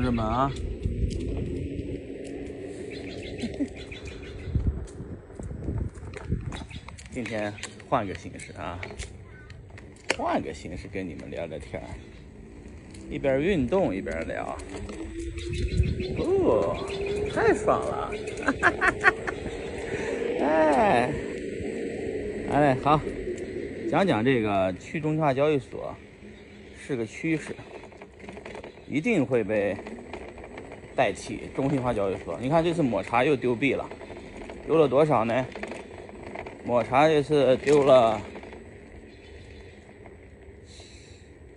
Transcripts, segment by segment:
同志们啊！今天换个形式啊，换个形式跟你们聊聊天一边运动一边聊。哦，太爽了！哎，哎，好，讲讲这个去中心化交易所是个趋势，一定会被代替中心化交易所。你看这次抹茶又丢币了，丢了多少呢？抹茶这次丢了，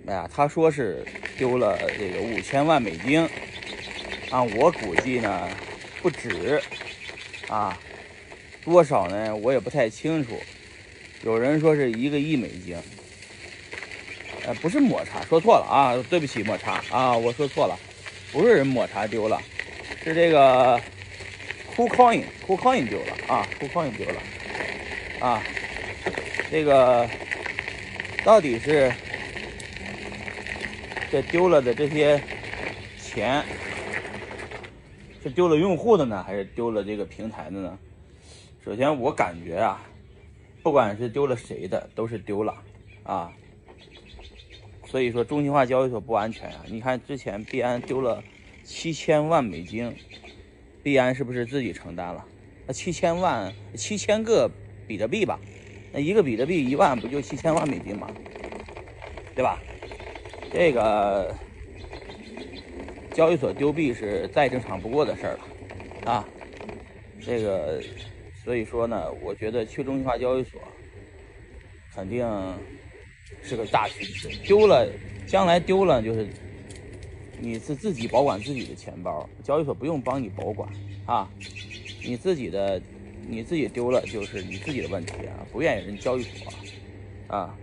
哎呀，他说是丢了这个五千万美金，按我估计呢不止，啊，多少呢？我也不太清楚。有人说是一个亿美金，呃，不是抹茶，说错了啊，对不起，抹茶啊，我说错了，不是人抹茶丢了，是这个 KuCoin，KuCoin 丢了啊，KuCoin 丢了。啊，这个到底是这丢了的这些钱是丢了用户的呢，还是丢了这个平台的呢？首先，我感觉啊，不管是丢了谁的，都是丢了啊。所以说，中心化交易所不安全啊。你看之前币安丢了七千万美金，币安是不是自己承担了？那七千万七千个。比特币吧，那一个比特币一万，不就七千万美金吗？对吧？这个交易所丢币是再正常不过的事儿了啊。这个，所以说呢，我觉得去中心化交易所肯定是个大趋势。丢了，将来丢了就是你是自己保管自己的钱包，交易所不用帮你保管啊，你自己的。你自己丢了就是你自己的问题啊，不愿意人交易所啊，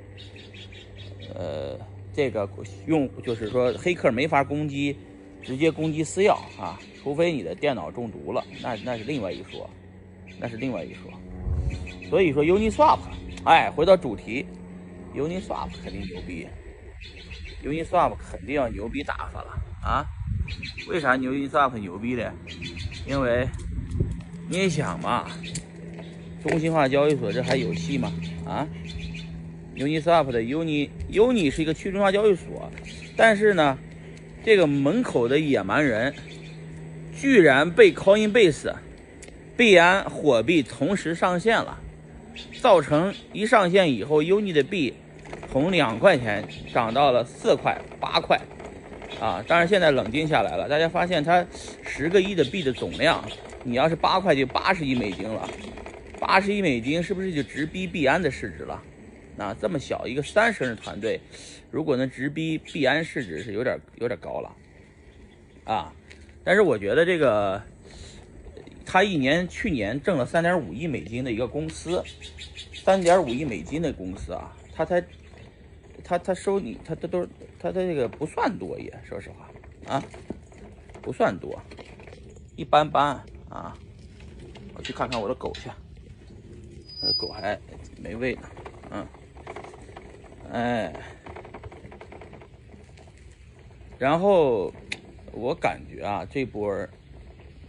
呃，这个用就是说黑客没法攻击，直接攻击私钥啊，除非你的电脑中毒了，那那是另外一说，那是另外一说。所以说 Uniswap，哎，回到主题，Uniswap 肯定牛逼，Uniswap 肯定要牛逼打发了啊？为啥 Uniswap 牛逼的？因为。你想嘛，中心化交易所这还有戏吗？啊，Uniswap 的 Uni Uni 是一个去中心化交易所，但是呢，这个门口的野蛮人居然被 Coinbase、币安火币同时上线了，造成一上线以后，Uni 的币从两块钱涨到了四块、八块，啊，当然现在冷静下来了，大家发现它十个亿的币的总量。你要是八块就八十亿美金了，八十亿美金是不是就直逼币安的市值了？那这么小一个三十人团队，如果能直逼币安市值是有点有点高了啊！但是我觉得这个他一年去年挣了三点五亿美金的一个公司，三点五亿美金的公司啊，他才他他收你他他都他他这个不算多也，说实话啊，不算多，一般般。啊，我去看看我的狗去，我的狗还没喂呢，嗯，哎，然后我感觉啊，这波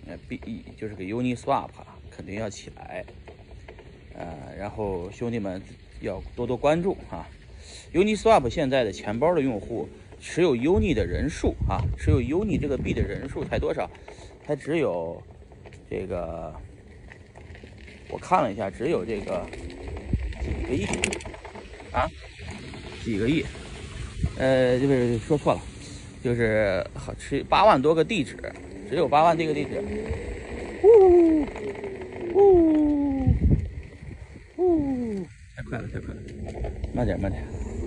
呃，B 就是个 Uniswap 肯定要起来，呃，然后兄弟们要多多关注啊，Uniswap 现在的钱包的用户持有 Uni 的人数啊，持有 Uni 这个币的人数才多少？才只有。这个我看了一下，只有这个几个亿啊，几个亿，呃，就是说错了，就是好吃八万多个地址，只有八万这个地址。呜呜呜！太快了，太快了，慢点，慢点，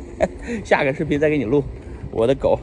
下个视频再给你录我的狗。